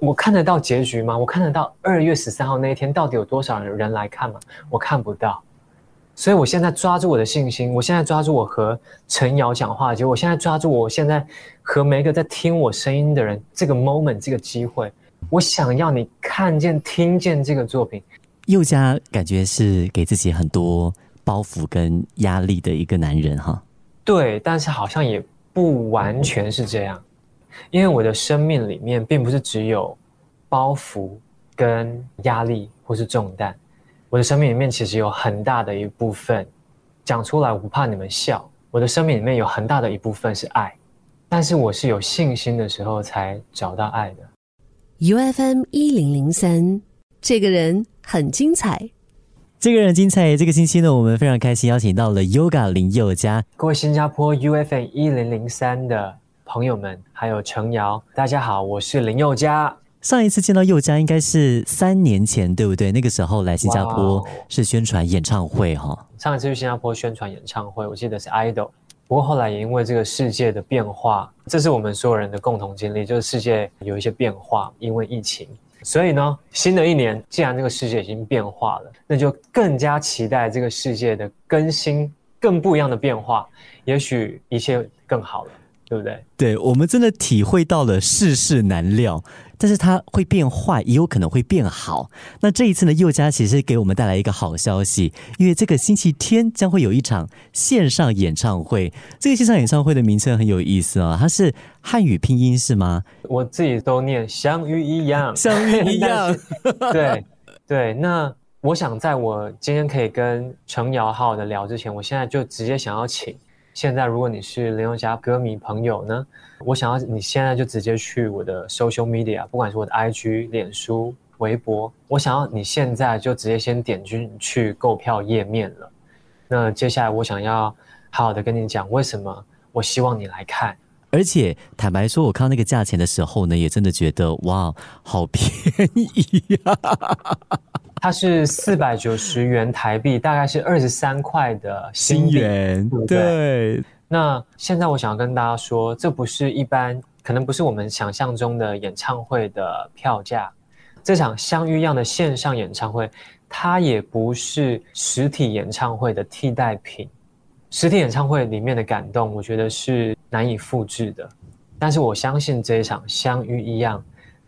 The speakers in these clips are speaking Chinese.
我看得到结局吗？我看得到二月十三号那一天到底有多少人来看吗？我看不到。所以我现在抓住我的信心，我现在抓住我和陈瑶讲话，结果我现在抓住我现在和每一个在听我声音的人这个 moment 这个机会，我想要你看见、听见这个作品。佑嘉感觉是给自己很多包袱跟压力的一个男人哈。对，但是好像也不完全是这样，因为我的生命里面并不是只有包袱跟压力或是重担，我的生命里面其实有很大的一部分，讲出来我不怕你们笑，我的生命里面有很大的一部分是爱，但是我是有信心的时候才找到爱的。U F M 一零零三，这个人很精彩。这个人精彩。这个星期呢，我们非常开心邀请到了 Yoga 林宥嘉，各位新加坡 UFM 一零零三的朋友们，还有程瑶，大家好，我是林宥嘉。上一次见到宥嘉应该是三年前，对不对？那个时候来新加坡是宣传演唱会哈。上一次去新加坡宣传演唱会，我记得是 Idol。不过后来也因为这个世界的变化，这是我们所有人的共同经历，就是世界有一些变化，因为疫情。所以呢，新的一年，既然这个世界已经变化了，那就更加期待这个世界的更新，更不一样的变化。也许一切更好了，对不对？对，我们真的体会到了世事难料。但是它会变坏，也有可能会变好。那这一次呢，佑嘉其实给我们带来一个好消息，因为这个星期天将会有一场线上演唱会。这个线上演唱会的名称很有意思啊，它是汉语拼音是吗？我自己都念相遇一样，相遇一样。对对，那我想在我今天可以跟程瑶好好的聊之前，我现在就直接想要请。现在，如果你是林宥嘉歌迷朋友呢，我想要你现在就直接去我的 social media，不管是我的 IG、脸书、微博，我想要你现在就直接先点进去购票页面了。那接下来，我想要好好的跟你讲，为什么我希望你来看。而且坦白说，我看到那个价钱的时候呢，也真的觉得哇，好便宜呀！它是四百九十元台币，大概是二十三块的新元，对不对？那现在我想要跟大家说，这不是一般，可能不是我们想象中的演唱会的票价。这场相遇一样的线上演唱会，它也不是实体演唱会的替代品。实体演唱会里面的感动，我觉得是难以复制的。但是我相信这一场相遇一样，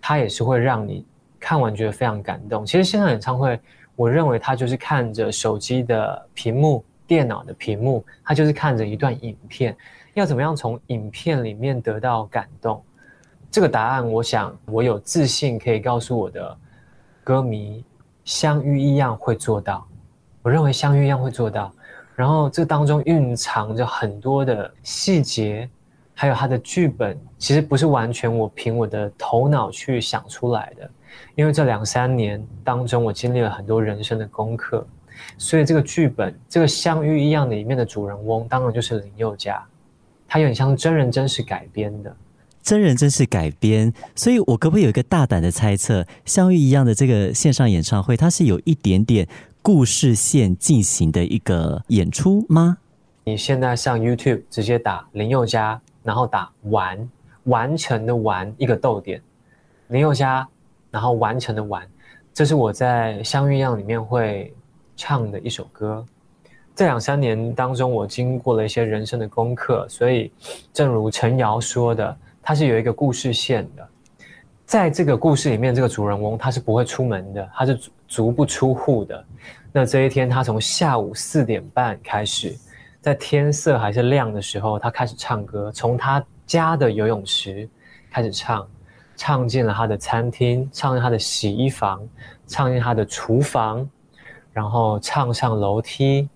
它也是会让你。看完觉得非常感动。其实线上演唱会，我认为他就是看着手机的屏幕、电脑的屏幕，他就是看着一段影片。要怎么样从影片里面得到感动？这个答案，我想我有自信可以告诉我的歌迷，相遇一样会做到。我认为相遇一样会做到。然后这当中蕴藏着很多的细节，还有它的剧本，其实不是完全我凭我的头脑去想出来的。因为这两三年当中，我经历了很多人生的功课，所以这个剧本，这个相遇一样的里面的主人翁，当然就是林宥嘉，他有点像真人真事改编的，真人真事改编。所以我可不可以有一个大胆的猜测，相遇一样的这个线上演唱会，它是有一点点故事线进行的一个演出吗？你现在上 YouTube 直接打林宥嘉，然后打完完成的完一个逗点，林宥嘉。然后完成的完，这是我在相遇样里面会唱的一首歌。这两三年当中，我经过了一些人生的功课，所以正如陈瑶说的，它是有一个故事线的。在这个故事里面，这个主人翁他是不会出门的，他是足不出户的。那这一天，他从下午四点半开始，在天色还是亮的时候，他开始唱歌，从他家的游泳池开始唱。唱进了他的餐厅，唱进他的洗衣房，唱进他的厨房，然后唱上楼梯。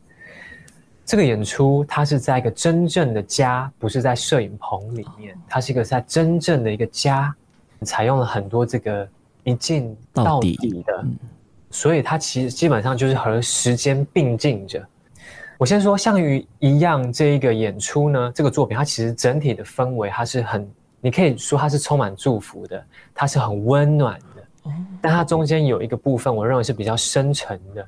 这个演出，它是在一个真正的家，不是在摄影棚里面，它是一个在真正的一个家，采用了很多这个一镜到底的，所以它其实基本上就是和时间并进着。我先说像鱼一样这一个演出呢，这个作品它其实整体的氛围它是很。你可以说它是充满祝福的，它是很温暖的，但它中间有一个部分，我认为是比较深沉的。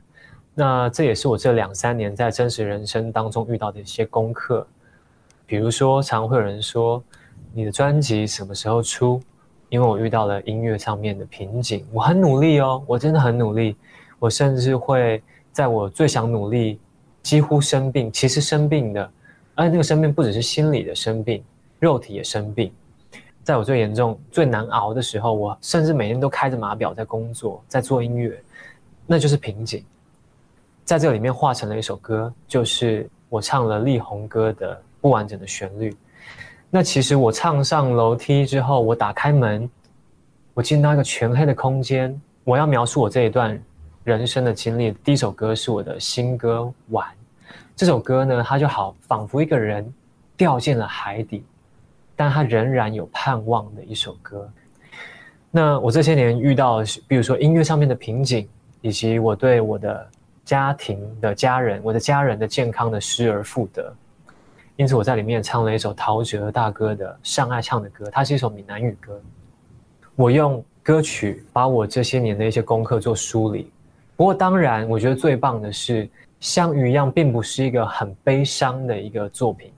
那这也是我这两三年在真实人生当中遇到的一些功课。比如说，常会有人说：“你的专辑什么时候出？”因为我遇到了音乐上面的瓶颈，我很努力哦，我真的很努力，我甚至会在我最想努力，几乎生病，其实生病的，而且那个生病不只是心理的生病，肉体也生病。在我最严重、最难熬的时候，我甚至每天都开着码表在工作，在做音乐，那就是瓶颈。在这里面化成了一首歌，就是我唱了力宏歌的不完整的旋律。那其实我唱上楼梯之后，我打开门，我进到一个全黑的空间。我要描述我这一段人生的经历。第一首歌是我的新歌《晚》，这首歌呢，它就好仿佛一个人掉进了海底，但他仍然有盼望的一首歌。那我这些年遇到，比如说音乐上面的瓶颈，以及我对我的家庭的家人、我的家人的健康的失而复得。因此，我在里面唱了一首陶喆大哥的上爱唱的歌，它是一首闽南语歌。我用歌曲把我这些年的一些功课做梳理。不过，当然，我觉得最棒的是《像鱼一样》，并不是一个很悲伤的一个作品。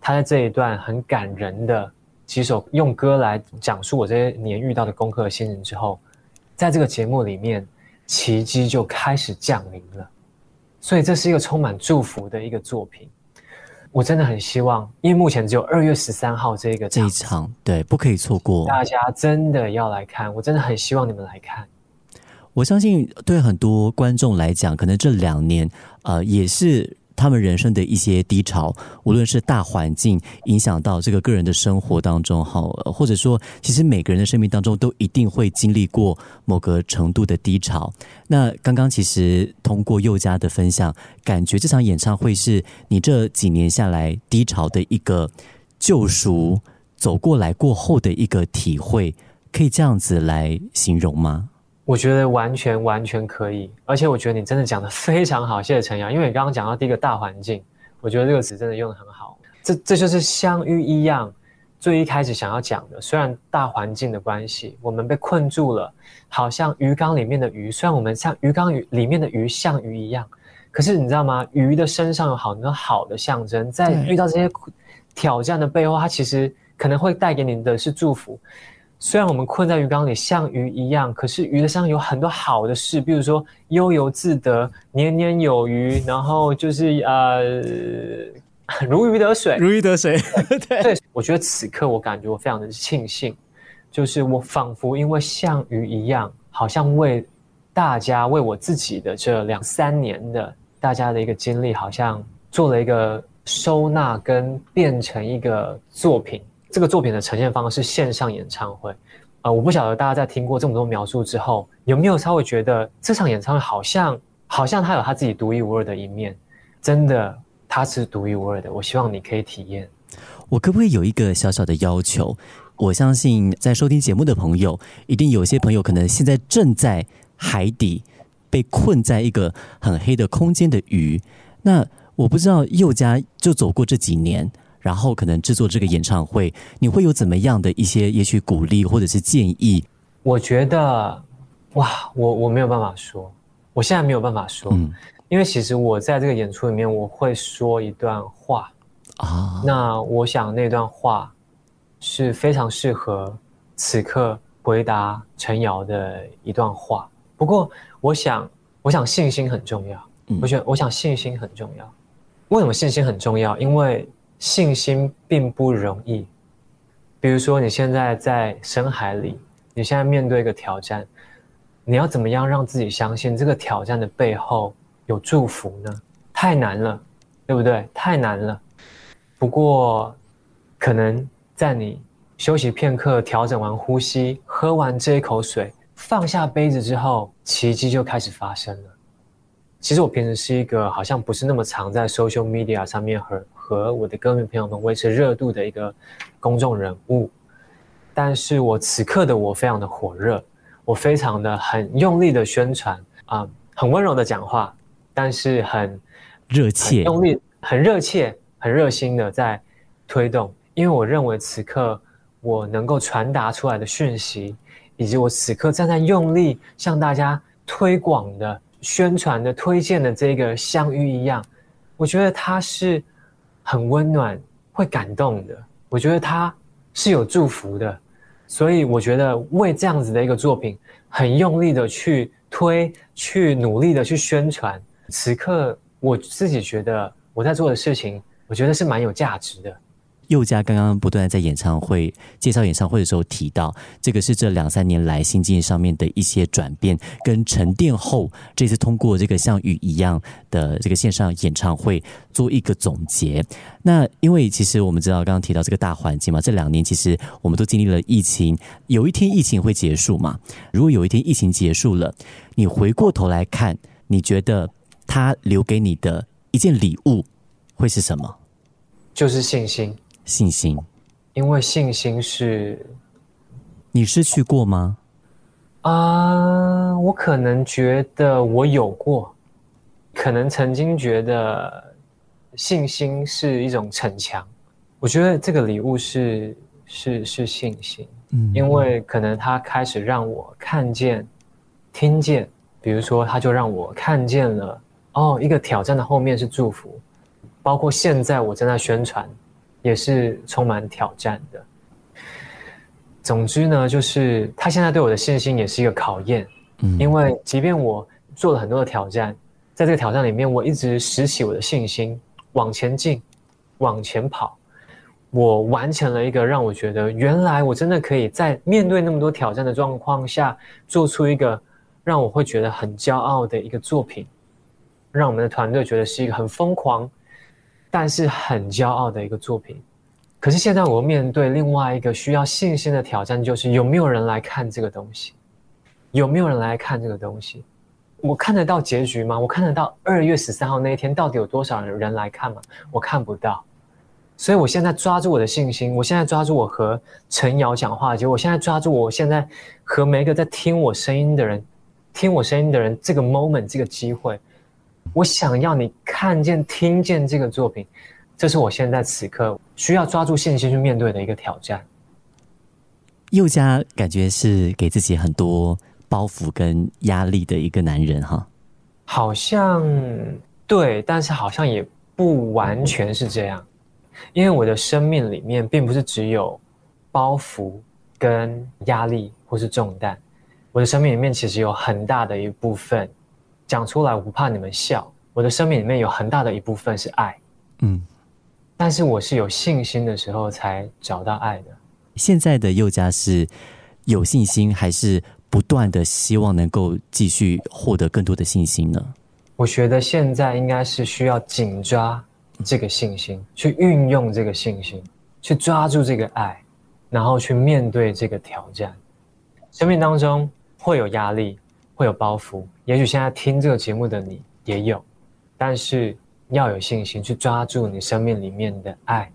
它在这一段很感人的几首用歌来讲述我这些年遇到的功课的新人之后，在这个节目里面，奇迹就开始降临了。所以，这是一个充满祝福的一个作品。我真的很希望，因为目前只有二月十三号这个这一场，对，不可以错过。大家真的要来看，我真的很希望你们来看。我相信，对很多观众来讲，可能这两年，呃，也是。他们人生的一些低潮，无论是大环境影响到这个个人的生活当中，好，或者说，其实每个人的生命当中都一定会经历过某个程度的低潮。那刚刚其实通过佑嘉的分享，感觉这场演唱会是你这几年下来低潮的一个救赎，走过来过后的一个体会，可以这样子来形容吗？我觉得完全完全可以，而且我觉得你真的讲的非常好，谢谢陈阳。因为你刚刚讲到第一个大环境，我觉得这个词真的用的很好。这这就是相遇一样，最一开始想要讲的。虽然大环境的关系，我们被困住了，好像鱼缸里面的鱼，虽然我们像鱼缸鱼里面的鱼像鱼一样，可是你知道吗？鱼的身上有很多好的象征，在遇到这些挑战的背后，它其实可能会带给你的是祝福。虽然我们困在鱼缸里像鱼一样，可是鱼的身上有很多好的事，比如说悠游自得、年年有余，然后就是呃 如鱼得水，如鱼得水。对，我觉得此刻我感觉我非常的庆幸，就是我仿佛因为像鱼一样，好像为大家、为我自己的这两三年的大家的一个经历，好像做了一个收纳跟变成一个作品。这个作品的呈现方式线上演唱会，呃，我不晓得大家在听过这么多描述之后，有没有稍微觉得这场演唱会好像好像它有它自己独一无二的一面，真的它是独一无二的。我希望你可以体验。我可不可以有一个小小的要求？我相信在收听节目的朋友，一定有些朋友可能现在正在海底被困在一个很黑的空间的鱼。那我不知道佑嘉就走过这几年。然后可能制作这个演唱会，你会有怎么样的一些也许鼓励或者是建议？我觉得，哇，我我没有办法说，我现在没有办法说，嗯，因为其实我在这个演出里面我会说一段话啊，那我想那段话是非常适合此刻回答陈瑶的一段话。不过，我想，我想信心很重要，我觉得我想信心很重要。为什么信心很重要？因为信心并不容易。比如说，你现在在深海里，你现在面对一个挑战，你要怎么样让自己相信这个挑战的背后有祝福呢？太难了，对不对？太难了。不过，可能在你休息片刻、调整完呼吸、喝完这一口水、放下杯子之后，奇迹就开始发生了。其实我平时是一个好像不是那么常在 social media 上面和和我的歌迷朋友们维持热度的一个公众人物，但是我此刻的我非常的火热，我非常的很用力的宣传啊，很温柔的讲话，但是很热切，用力很热切，很热心的在推动，因为我认为此刻我能够传达出来的讯息，以及我此刻正在用力向大家推广的。宣传的、推荐的这个相遇一样，我觉得它是很温暖、会感动的。我觉得它是有祝福的。所以我觉得为这样子的一个作品，很用力的去推，去努力的去宣传。此刻我自己觉得我在做的事情，我觉得是蛮有价值的。佑嘉刚刚不断在演唱会介绍演唱会的时候提到，这个是这两三年来心境上面的一些转变跟沉淀后，这次通过这个像雨一样的这个线上演唱会做一个总结。那因为其实我们知道刚刚提到这个大环境嘛，这两年其实我们都经历了疫情，有一天疫情会结束嘛？如果有一天疫情结束了，你回过头来看，你觉得他留给你的一件礼物会是什么？就是信心。信心，因为信心是，你失去过吗？啊，我可能觉得我有过，可能曾经觉得信心是一种逞强。我觉得这个礼物是是是信心，嗯，因为可能他开始让我看见、听见，比如说他就让我看见了，哦，一个挑战的后面是祝福，包括现在我正在宣传。也是充满挑战的。总之呢，就是他现在对我的信心也是一个考验。嗯，因为即便我做了很多的挑战，在这个挑战里面，我一直拾起我的信心，往前进，往前跑。我完成了一个让我觉得，原来我真的可以在面对那么多挑战的状况下，做出一个让我会觉得很骄傲的一个作品，让我们的团队觉得是一个很疯狂。但是很骄傲的一个作品，可是现在我面对另外一个需要信心的挑战，就是有没有人来看这个东西？有没有人来看这个东西？我看得到结局吗？我看得到二月十三号那一天到底有多少人来看吗？我看不到，所以我现在抓住我的信心，我现在抓住我和陈瑶讲话，结果我现在抓住我现在和每一个在听我声音的人，听我声音的人这个 moment 这个机会。我想要你看见、听见这个作品，这是我现在此刻需要抓住信心去面对的一个挑战。佑嘉感觉是给自己很多包袱跟压力的一个男人哈，好像对，但是好像也不完全是这样，因为我的生命里面并不是只有包袱跟压力或是重担，我的生命里面其实有很大的一部分。讲出来我不怕你们笑，我的生命里面有很大的一部分是爱，嗯，但是我是有信心的时候才找到爱的。现在的佑嘉是有信心，还是不断的希望能够继续获得更多的信心呢？我觉得现在应该是需要紧抓这个信心，去运用这个信心，去抓住这个爱，然后去面对这个挑战。生命当中会有压力。会有包袱，也许现在听这个节目的你也有，但是要有信心去抓住你生命里面的爱。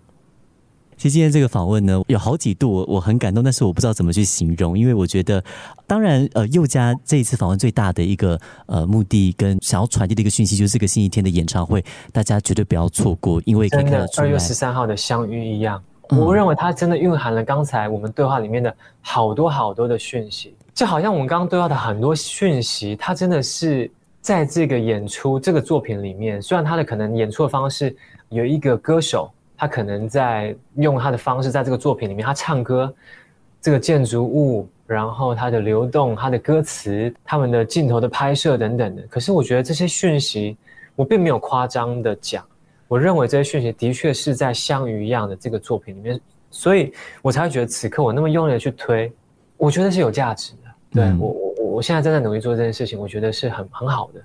其实今天这个访问呢，有好几度我我很感动，但是我不知道怎么去形容，因为我觉得，当然呃，佑嘉这一次访问最大的一个呃目的跟想要传递的一个讯息，就是这个星期天的演唱会，大家绝对不要错过，因为真的二月十三号的相遇一样，我认为它真的蕴含了刚才我们对话里面的好多好多的讯息。就好像我们刚刚对到的很多讯息，它真的是在这个演出这个作品里面。虽然他的可能演出的方式有一个歌手，他可能在用他的方式在这个作品里面，他唱歌，这个建筑物，然后它的流动，它的歌词，他们的镜头的拍摄等等的。可是我觉得这些讯息，我并没有夸张的讲，我认为这些讯息的确是在像鱼一样的这个作品里面，所以我才会觉得此刻我那么用力的去推，我觉得是有价值。对我，我我我现在正在努力做这件事情，我觉得是很很好的。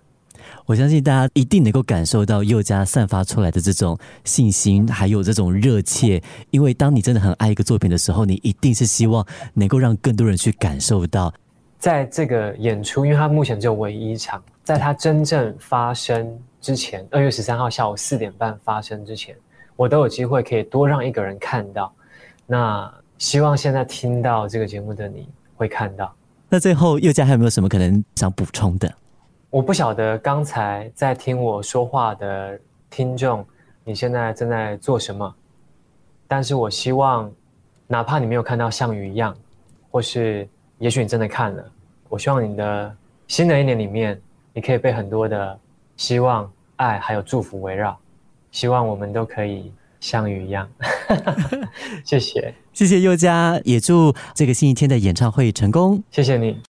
我相信大家一定能够感受到佑嘉散发出来的这种信心，还有这种热切。因为当你真的很爱一个作品的时候，你一定是希望能够让更多人去感受到。在这个演出，因为它目前只有唯一一场，在它真正发生之前，二月十三号下午四点半发生之前，我都有机会可以多让一个人看到。那希望现在听到这个节目的你会看到。那最后，佑嘉还有没有什么可能想补充的？我不晓得刚才在听我说话的听众，你现在正在做什么？但是我希望，哪怕你没有看到像鱼一样，或是也许你真的看了，我希望你的新的一年里面，你可以被很多的希望、爱还有祝福围绕。希望我们都可以像雨一样。谢谢，谢谢佑嘉，也祝这个星期天的演唱会成功。谢谢你。